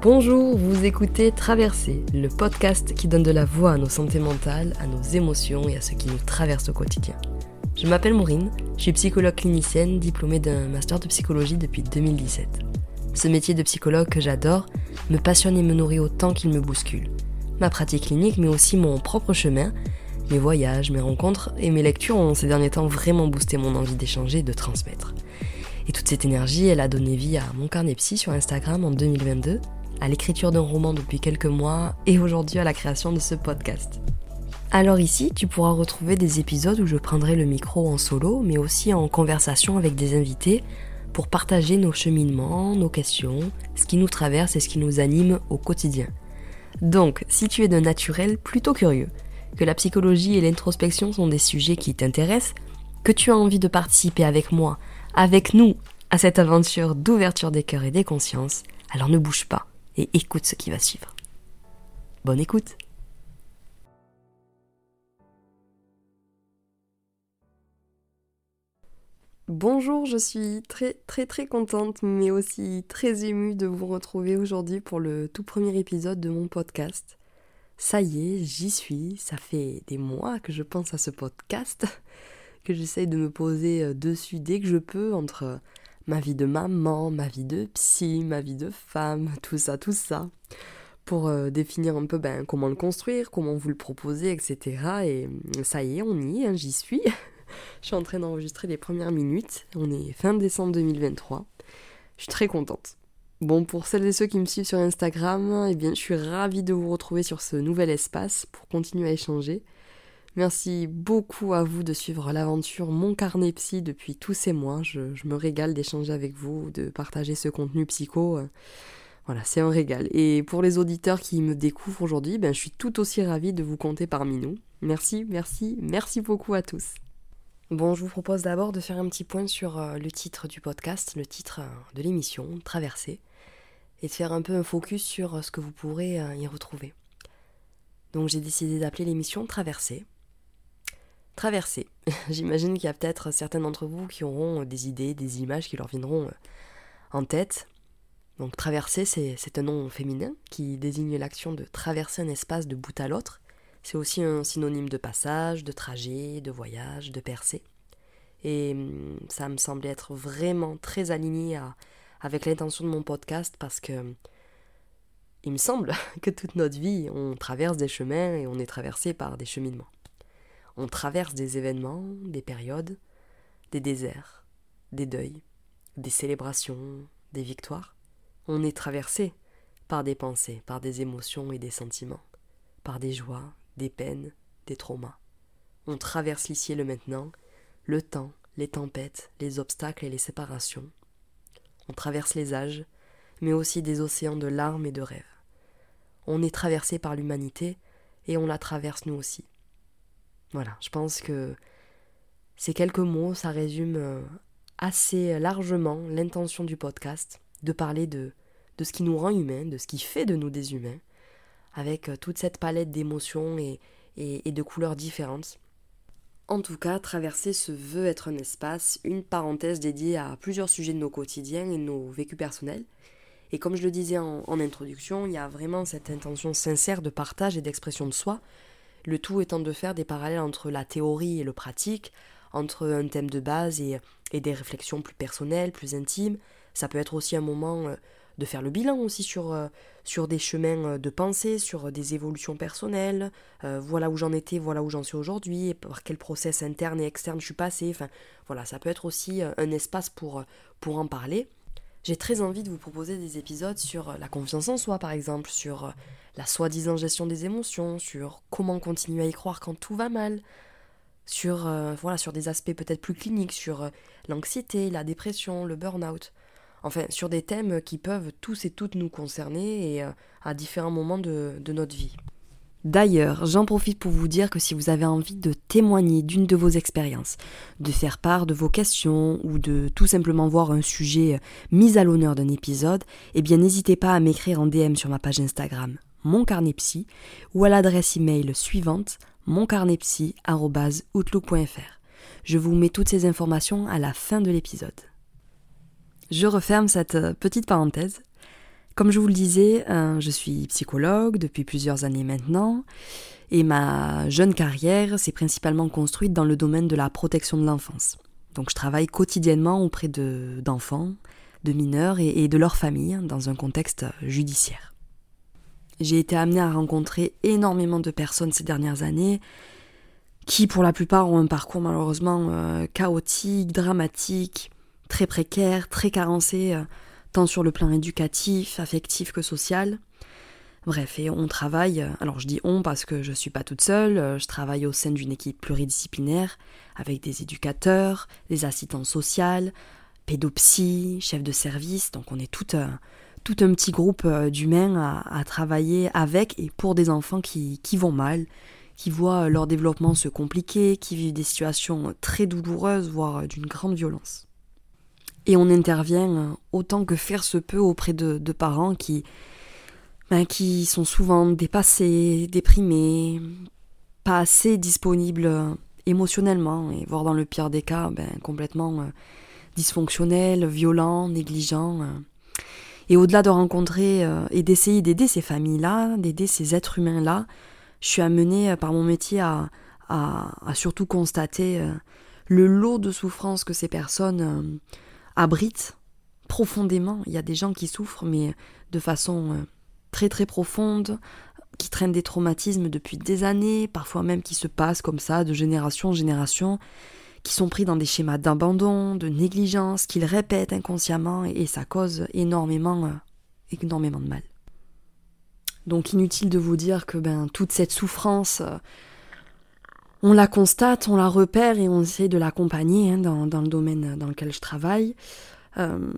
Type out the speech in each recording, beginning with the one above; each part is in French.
Bonjour, vous écoutez Traverser, le podcast qui donne de la voix à nos santé mentales, à nos émotions et à ce qui nous traverse au quotidien. Je m'appelle Maureen, je suis psychologue clinicienne diplômée d'un master de psychologie depuis 2017. Ce métier de psychologue que j'adore me passionne et me nourrit autant qu'il me bouscule. Ma pratique clinique, mais aussi mon propre chemin, mes voyages, mes rencontres et mes lectures ont ces derniers temps vraiment boosté mon envie d'échanger et de transmettre. Et toute cette énergie, elle a donné vie à mon carnet psy sur Instagram en 2022 à l'écriture d'un roman depuis quelques mois et aujourd'hui à la création de ce podcast. Alors ici, tu pourras retrouver des épisodes où je prendrai le micro en solo, mais aussi en conversation avec des invités pour partager nos cheminements, nos questions, ce qui nous traverse et ce qui nous anime au quotidien. Donc, si tu es d'un naturel plutôt curieux, que la psychologie et l'introspection sont des sujets qui t'intéressent, que tu as envie de participer avec moi, avec nous, à cette aventure d'ouverture des cœurs et des consciences, alors ne bouge pas et écoute ce qui va suivre. Bonne écoute Bonjour, je suis très très très contente mais aussi très émue de vous retrouver aujourd'hui pour le tout premier épisode de mon podcast. Ça y est, j'y suis, ça fait des mois que je pense à ce podcast, que j'essaye de me poser euh, dessus dès que je peux entre ma vie de maman, ma vie de psy, ma vie de femme, tout ça, tout ça, pour euh, définir un peu ben, comment le construire, comment vous le proposer, etc. Et euh, ça y est, on y est, hein, j'y suis. je suis en train d'enregistrer les premières minutes. On est fin décembre 2023. Je suis très contente. Bon, pour celles et ceux qui me suivent sur Instagram, eh bien, je suis ravie de vous retrouver sur ce nouvel espace pour continuer à échanger. Merci beaucoup à vous de suivre l'aventure Mon Carnet Psy depuis tous ces mois. Je, me régale d'échanger avec vous, de partager ce contenu psycho. Voilà, c'est un régal. Et pour les auditeurs qui me découvrent aujourd'hui, ben, je suis tout aussi ravie de vous compter parmi nous. Merci, merci, merci beaucoup à tous. Bon, je vous propose d'abord de faire un petit point sur euh, le titre du podcast, le titre euh, de l'émission, Traversée, et de faire un peu un focus sur euh, ce que vous pourrez y retrouver. Donc j'ai décidé d'appeler l'émission Traversée, traverser. J'imagine qu'il y a peut-être certains d'entre vous qui auront euh, des idées, des images qui leur viendront euh, en tête. Donc traverser, c'est un nom féminin qui désigne l'action de traverser un espace de bout à l'autre. C'est aussi un synonyme de passage, de trajet, de voyage, de percée. Et hum, ça me semblait être vraiment très aligné avec l'intention de mon podcast parce que il me semble que toute notre vie, on traverse des chemins et on est traversé par des cheminements. On traverse des événements, des périodes, des déserts, des deuils, des célébrations, des victoires. On est traversé par des pensées, par des émotions et des sentiments, par des joies, des peines, des traumas. On traverse l'ici et le maintenant, le temps, les tempêtes, les obstacles et les séparations. On traverse les âges, mais aussi des océans de larmes et de rêves. On est traversé par l'humanité et on la traverse nous aussi. Voilà, je pense que ces quelques mots, ça résume euh, assez largement l'intention du podcast, de parler de, de ce qui nous rend humains, de ce qui fait de nous des humains, avec euh, toute cette palette d'émotions et, et, de couleurs différentes. En tout cas, traverser ce veut être un espace, une parenthèse dédiée à plusieurs sujets de nos quotidiens et de nos vécus personnels. Et comme je le disais en, en introduction, il y a vraiment cette intention sincère de partage et d'expression de soi, le tout étant de faire des parallèles entre la théorie et le pratique, entre un thème de base et, des réflexions plus personnelles, plus intimes. Ça peut être aussi un moment euh, de faire le bilan aussi sur, euh, sur des chemins euh, de pensée, sur des évolutions personnelles, voilà où j'en étais, voilà où j'en suis aujourd'hui, par quel process interne et externe je suis passé. Enfin, voilà, ça peut être aussi un espace pour, pour en parler. J'ai très envie de vous proposer des épisodes sur la confiance en soi, par exemple, sur la soi-disant gestion des émotions, sur comment continuer à y croire quand tout va mal, sur, euh, voilà, sur des aspects peut-être plus cliniques, sur euh, l'anxiété, la dépression, le burn-out. Enfin, sur des thèmes qui peuvent tous et toutes nous concerner euh, à différents moments de notre vie. D'ailleurs, j'en profite pour vous dire que si vous avez envie de témoigner d'une de vos expériences, de faire part de vos questions ou de tout simplement voir un sujet mis à l'honneur d'un épisode, eh bien n'hésitez pas à m'écrire en DM sur ma page Instagram mon ou à l'adresse email suivante moncarnetpsy.outlook.fr. Je vous mets toutes ces informations à la fin de l'épisode. Je referme cette petite parenthèse. Comme je vous le disais, euh, je suis psychologue depuis plusieurs années maintenant et ma jeune carrière s'est principalement construite dans le domaine de la protection de l'enfance. Donc je travaille quotidiennement auprès d'enfants, de, mineurs et, de leurs familles dans un contexte judiciaire. J'ai été amenée à rencontrer énormément de personnes ces dernières années qui pour la plupart ont un parcours malheureusement euh, chaotique, dramatique, très précaire, très carencé, euh, tant sur le plan éducatif, affectif que social. Bref, et on travaille, euh, alors je dis on parce que je ne suis pas toute seule, je travaille au sein d'une équipe pluridisciplinaire avec des éducateurs, des assistants sociales, pédopsies, chefs de service, donc on est tout, tout un petit groupe d'humains à, travailler avec et pour des enfants qui, qui vont mal, qui voient leur développement se compliquer, qui vivent des situations très douloureuses, voire d'une grande violence. Et on intervient autant que faire se peut auprès de, parents qui, ben, qui sont souvent dépassés, déprimés, pas assez disponibles émotionnellement, et voire dans le pire des cas, ben, complètement euh, dysfonctionnels, violents, négligents. Euh. Et au-delà de rencontrer euh, et d'essayer d'aider ces familles-là, d'aider ces êtres humains-là, je suis amenée euh, par mon métier à, surtout constater euh, le lot de souffrances que ces personnes euh, abritent profondément. Il y a des gens qui souffrent, mais de façon très très profonde, qui traînent des traumatismes depuis des années, parfois même qui se passent comme ça de génération en génération, qui sont pris dans des schémas d'abandon, de négligence, qu'ils répètent inconsciemment, et ça cause énormément, énormément de mal. Donc inutile de vous dire que ben, toute cette souffrance, euh, on la constate, on la repère et on essaie de l'accompagner hein, dans, le domaine dans lequel je travaille. Euh,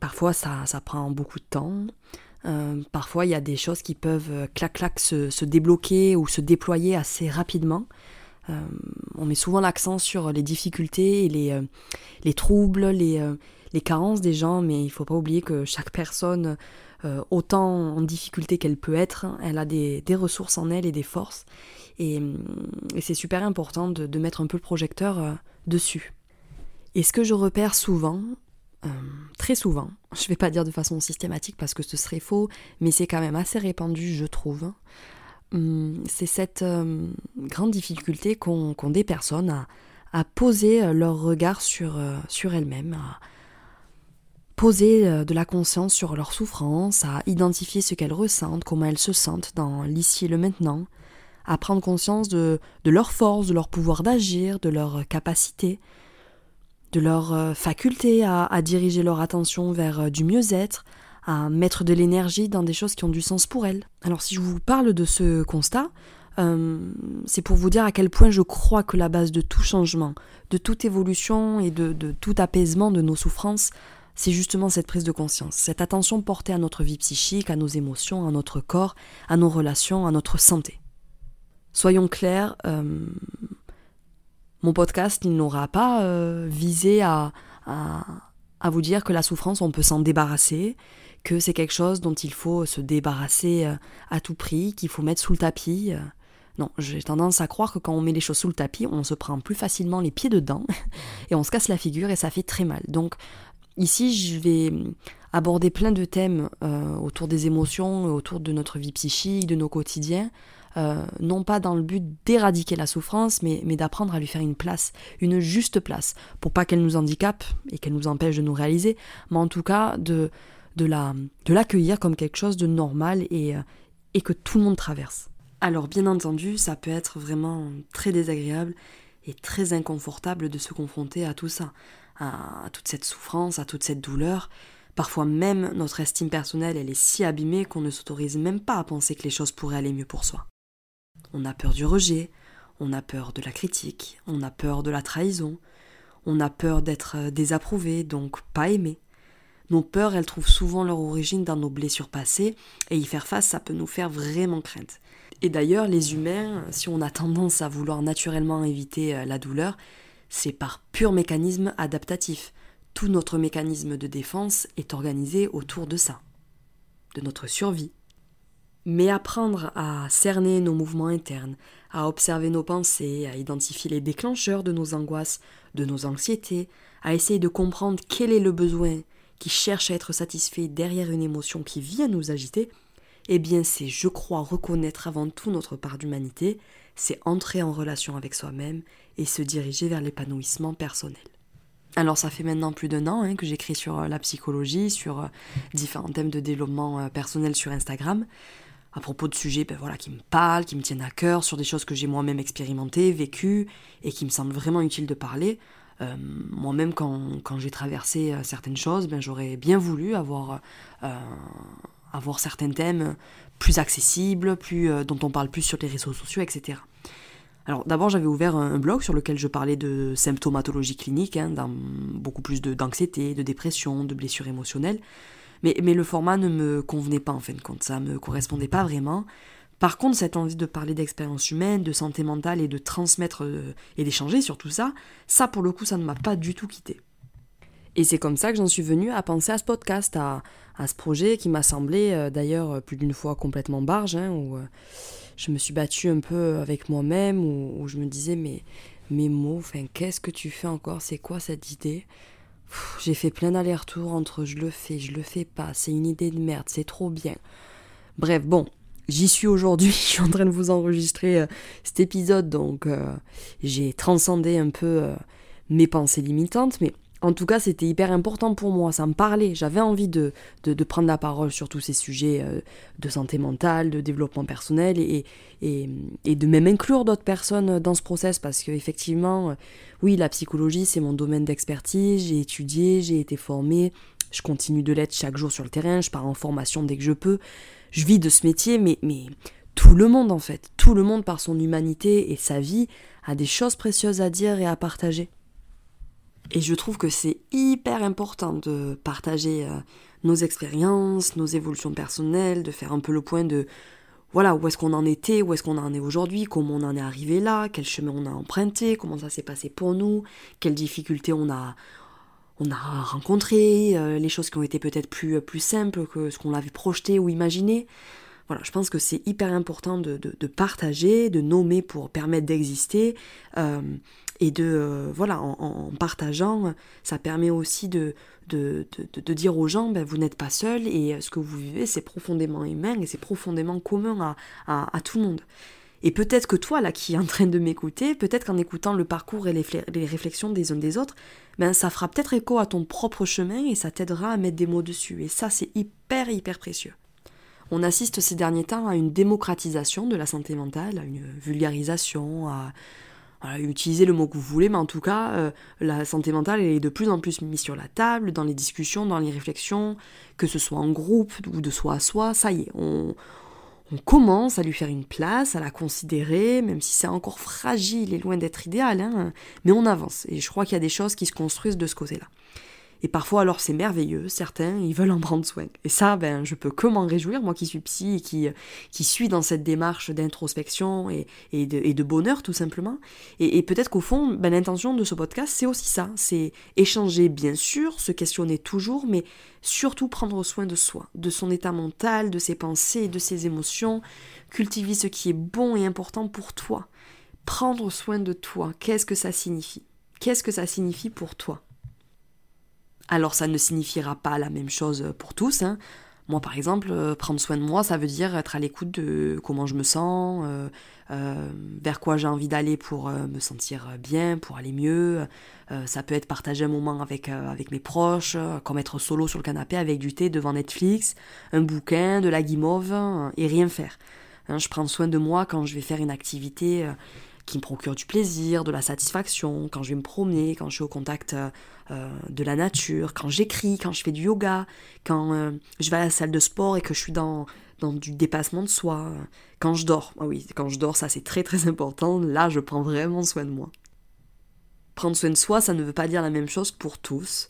parfois ça, prend beaucoup de temps. Euh, parfois il y a des choses qui peuvent clac-clac se, débloquer ou se déployer assez rapidement. on met souvent l'accent sur les difficultés et les, les troubles, les, carences des gens, mais il ne faut pas oublier que chaque personne euh, autant en difficulté qu'elle peut être, elle a des, ressources en elle et des forces. Et, c'est super important de, mettre un peu le projecteur euh, dessus. Et ce que je repère souvent, euh, très souvent, je ne vais pas dire de façon systématique parce que ce serait faux, mais c'est quand même assez répandu, je trouve, hum, c'est cette grande difficulté qu'ont des personnes à, à, poser leur regard sur, sur elles-mêmes, poser euh, de la conscience sur leur souffrance, à identifier ce qu'elles ressentent, comment elles se sentent dans l'ici et le maintenant, à prendre conscience de, de leur force, de leur pouvoir d'agir, de leur capacité, de leur euh, faculté à, diriger leur attention vers euh, du mieux-être, à mettre de l'énergie dans des choses qui ont du sens pour elles. Alors si je vous parle de ce constat, c'est pour vous dire à quel point je crois que la base de tout changement, de toute évolution et de, de tout apaisement de nos souffrances c'est justement cette prise de conscience, cette attention portée à notre vie psychique, à nos émotions, à notre corps, à nos relations, à notre santé. Soyons clairs, euh, mon podcast n'aura pas euh, visé à, vous dire que la souffrance, on peut s'en débarrasser, que c'est quelque chose dont il faut se débarrasser euh, à tout prix, qu'il faut mettre sous le tapis. Non, j'ai tendance à croire que quand on met les choses sous le tapis, on se prend plus facilement les pieds dedans et on se casse la figure et ça fait très mal. Donc Ici, je vais aborder plein de thèmes autour des émotions, autour de notre vie psychique, de nos quotidiens, euh, non pas dans le but d'éradiquer la souffrance, mais, d'apprendre à lui faire une place, une juste place, pour pas qu'elle nous handicape et qu'elle nous empêche de nous réaliser, mais en tout cas de, de l'accueillir comme quelque chose de normal euh, et que tout le monde traverse. Alors bien entendu, ça peut être vraiment très désagréable et très inconfortable de se confronter à tout ça à, toute cette souffrance, à toute cette douleur. Parfois même, notre estime personnelle, elle est si abîmée qu'on ne s'autorise même pas à penser que les choses pourraient aller mieux pour soi. On a peur du rejet, on a peur de la critique, on a peur de la trahison, on a peur d'être désapprouvé, donc pas aimé. Nos peurs, elles trouvent souvent leur origine dans nos blessures passées, et y faire face, ça peut nous faire vraiment crainte. Et d'ailleurs, les humains, si on a tendance à vouloir naturellement éviter euh, la douleur, c'est par pur mécanisme adaptatif. Tout notre mécanisme de défense est organisé autour de ça, de notre survie. Mais apprendre à cerner nos mouvements internes, à observer nos pensées, à identifier les déclencheurs de nos angoisses, de nos anxiétés, à essayer de comprendre quel est le besoin qui cherche à être satisfait derrière une émotion qui vient nous agiter, eh bien c'est, je crois, reconnaître avant tout notre part d'humanité, c'est entrer en relation avec soi-même et se diriger vers l'épanouissement personnel. Alors ça fait maintenant plus d'un an hein, que j'écris sur euh, la psychologie, sur euh, différents thèmes de développement euh, personnel sur Instagram, à propos de sujets ben, voilà, qui me parlent, qui me tiennent à cœur, sur des choses que j'ai moi-même expérimentées, vécues, et qui me semblent vraiment utiles de parler. moi-même, quand, quand j'ai traversé certaines choses, ben, j'aurais bien voulu avoir, avoir certains thèmes plus accessibles, plus, dont on parle plus sur les réseaux sociaux, etc. Alors d'abord j'avais ouvert un blog sur lequel je parlais de symptomatologie clinique, hein, beaucoup plus d'anxiété, de, dépression, de blessures émotionnelles. Mais, le format ne me convenait pas en fin de compte, ça me correspondait pas vraiment. Par contre, cette envie de parler d'expérience humaine, de santé mentale et de transmettre euh, et d'échanger sur tout ça, ça pour le coup, ça ne m'a pas du tout quitté. Et c'est comme ça que j'en suis venue à penser à ce podcast, à, ce projet qui m'a semblé euh, d'ailleurs plus d'une fois complètement barge, hein, où, euh, je me suis battue un peu avec moi-même, où, je me disais, mais mes mots, qu'est-ce que tu fais encore? C'est quoi cette idée? J'ai fait plein d'allers-retours entre je le fais, je le fais pas, c'est une idée de merde, c'est trop bien. Bref, bon, j'y suis aujourd'hui, je suis en train de vous enregistrer euh, cet épisode, donc euh, j'ai transcendé un peu euh, mes pensées limitantes, mais en tout cas, c'était hyper important pour moi, ça me parlait. J'avais envie de, de, prendre la parole sur tous ces sujets euh, de santé mentale, de développement personnel et, et, et de même inclure d'autres personnes dans ce process parce qu'effectivement, euh, oui, la psychologie, c'est mon domaine d'expertise. J'ai étudié, j'ai été formée, je continue de l'être chaque jour sur le terrain, je pars en formation dès que je peux. Je vis de ce métier, mais, mais tout le monde en fait, tout le monde par son humanité et sa vie a des choses précieuses à dire et à partager. Et je trouve que c'est hyper important de partager euh, nos expériences, nos évolutions personnelles, de faire un peu le point de voilà où est-ce qu'on en était, où est-ce qu'on en est aujourd'hui, comment on en est arrivé là, quel chemin on a emprunté, comment ça s'est passé pour nous, quelles difficultés on a on a rencontré, euh, les choses qui ont été peut-être plus, plus simples que ce qu'on avait projeté ou imaginé. Voilà, je pense que c'est hyper important de, de, partager, de nommer pour permettre d'exister. Euh, et de, euh, voilà, en, partageant, ça permet aussi de, de, de, dire aux gens, ben, vous n'êtes pas seul et ce que vous vivez, c'est profondément humain et c'est profondément commun à, à, tout le monde. Et peut-être que toi, là, qui es en train de m'écouter, peut-être qu'en écoutant le parcours et les, les, réflexions des uns des autres, ben, ça fera peut-être écho à ton propre chemin et ça t'aidera à mettre des mots dessus. Et ça, c'est hyper, hyper précieux. On assiste ces derniers temps à une démocratisation de la santé mentale, à une vulgarisation, à, utilisez le mot que vous voulez, mais en tout cas, euh, la santé mentale est de plus en plus mise sur la table, dans les discussions, dans les réflexions, que ce soit en groupe ou de soi à soi, ça y est, on, commence à lui faire une place, à la considérer, même si c'est encore fragile et loin d'être idéal, hein, mais on avance, et je crois qu'il y a des choses qui se construisent de ce côté-là. Et parfois, alors c'est merveilleux, certains, ils veulent en prendre soin. Et ça, ben, je peux que m'en réjouir, moi qui suis psy et qui, qui suis dans cette démarche d'introspection et, et, de, et, de, bonheur, tout simplement. Et, peut-être qu'au fond, ben, l'intention de ce podcast, c'est aussi ça. C'est échanger, bien sûr, se questionner toujours, mais surtout prendre soin de soi, de son état mental, de ses pensées, de ses émotions, cultiver ce qui est bon et important pour toi. Prendre soin de toi, qu'est-ce que ça signifie? Qu'est-ce que ça signifie pour toi? Alors ça ne signifiera pas la même chose pour tous. Hein. Moi par exemple, euh, prendre soin de moi, ça veut dire être à l'écoute de comment je me sens, euh, euh, vers quoi j'ai envie d'aller pour me sentir bien, pour aller mieux. ça peut être partager un moment avec, avec mes proches, comme être solo sur le canapé avec du thé devant Netflix, un bouquin, de la guimauve, et rien faire. Hein, je prends soin de moi quand je vais faire une activité qui me procure du plaisir, de la satisfaction, quand je vais me promener, quand je suis au contact euh, de la nature, quand j'écris, quand je fais du yoga, quand euh, je vais à la salle de sport et que je suis dans, dans du dépassement de soi, quand je dors. Ah oui, quand je dors, ça c'est très très important. Là, je prends vraiment soin de moi. Prendre soin de soi, ça ne veut pas dire la même chose pour tous.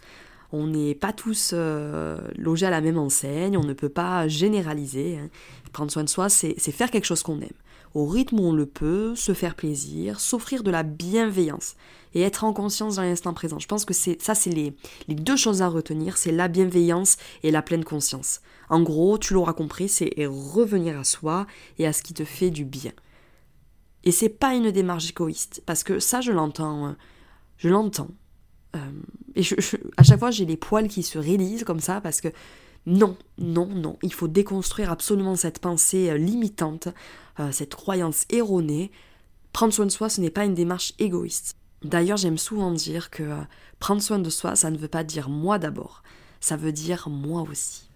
On n'est pas tous euh, logés à la même enseigne, on ne peut pas généraliser. Hein. Prendre soin de soi, c'est faire quelque chose qu'on aime au rythme où on le peut, se faire plaisir, s'offrir de la bienveillance et être en conscience dans l'instant présent. Je pense que c'est ça, c'est les, les, deux choses à retenir, c'est la bienveillance et la pleine conscience. En gros, tu l'auras compris, c'est revenir à soi et à ce qui te fait du bien. Et c'est pas une démarche égoïste, parce que ça, je l'entends, je l'entends. et à chaque fois, j'ai les poils qui se réalisent comme ça parce que non, non, non, il faut déconstruire absolument cette pensée limitante, cette croyance erronée. Prendre soin de soi, ce n'est pas une démarche égoïste. D'ailleurs, j'aime souvent dire que euh, prendre soin de soi, ça ne veut pas dire moi d'abord, ça veut dire moi aussi.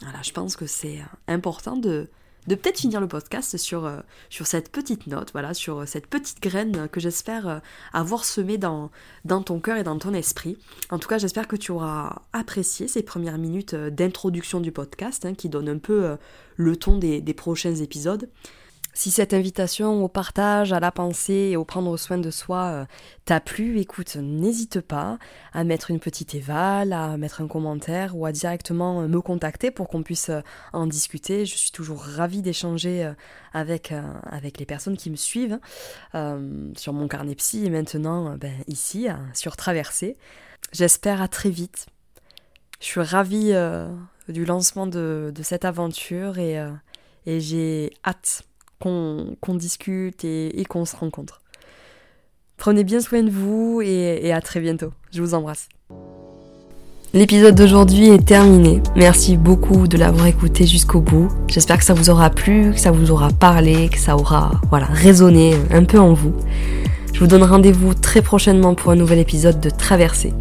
Voilà, je pense que c'est euh, important de, de peut-être finir le podcast sur, euh, sur cette petite note, voilà, sur cette petite graine que j'espère avoir semée dans, dans ton cœur et dans ton esprit. En tout cas, j'espère que tu auras apprécié ces premières minutes d'introduction du podcast, hein, qui donnent un peu le ton des prochains épisodes. Si cette invitation au partage, à la pensée et au prendre soin de soi euh, t'a plu, écoute, n'hésite pas à mettre une petite éval, à mettre un commentaire ou à directement euh, me contacter pour qu'on puisse euh, en discuter. Je suis toujours ravie d'échanger avec, avec les personnes qui me suivent sur mon carnet psy et maintenant ben, ici sur Traversée. J'espère à très vite. Je suis ravie du lancement de, de, cette aventure et, et j'ai hâte qu'on discute et, qu'on se rencontre. Prenez bien soin de vous et, à très bientôt. Je vous embrasse. L'épisode d'aujourd'hui est terminé. Merci beaucoup de l'avoir écouté jusqu'au bout. J'espère que ça vous aura plu, que ça vous aura parlé, que ça aura voilà, résonné un peu en vous. Je vous donne rendez-vous très prochainement pour un nouvel épisode de Traversée.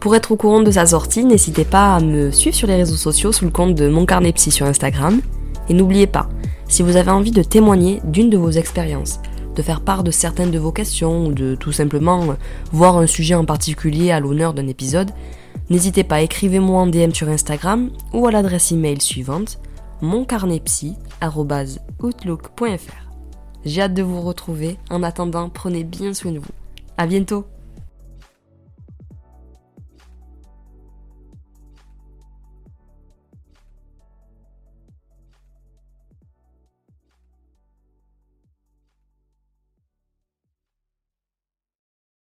Pour être au courant de sa sortie, n'hésitez pas à me suivre sur les réseaux sociaux sous le compte de Mon Carnet Psy sur Instagram. Et n'oubliez pas, si vous avez envie de témoigner d'une de vos expériences, de faire part de certaines de vos questions ou de tout simplement voir un sujet en particulier à l'honneur d'un épisode, n'hésitez pas, écrivez-moi en DM sur Instagram ou à l'adresse email suivante moncarnetpsy.outlook.fr. J'ai hâte de vous retrouver. En attendant, prenez bien soin de vous. À bientôt!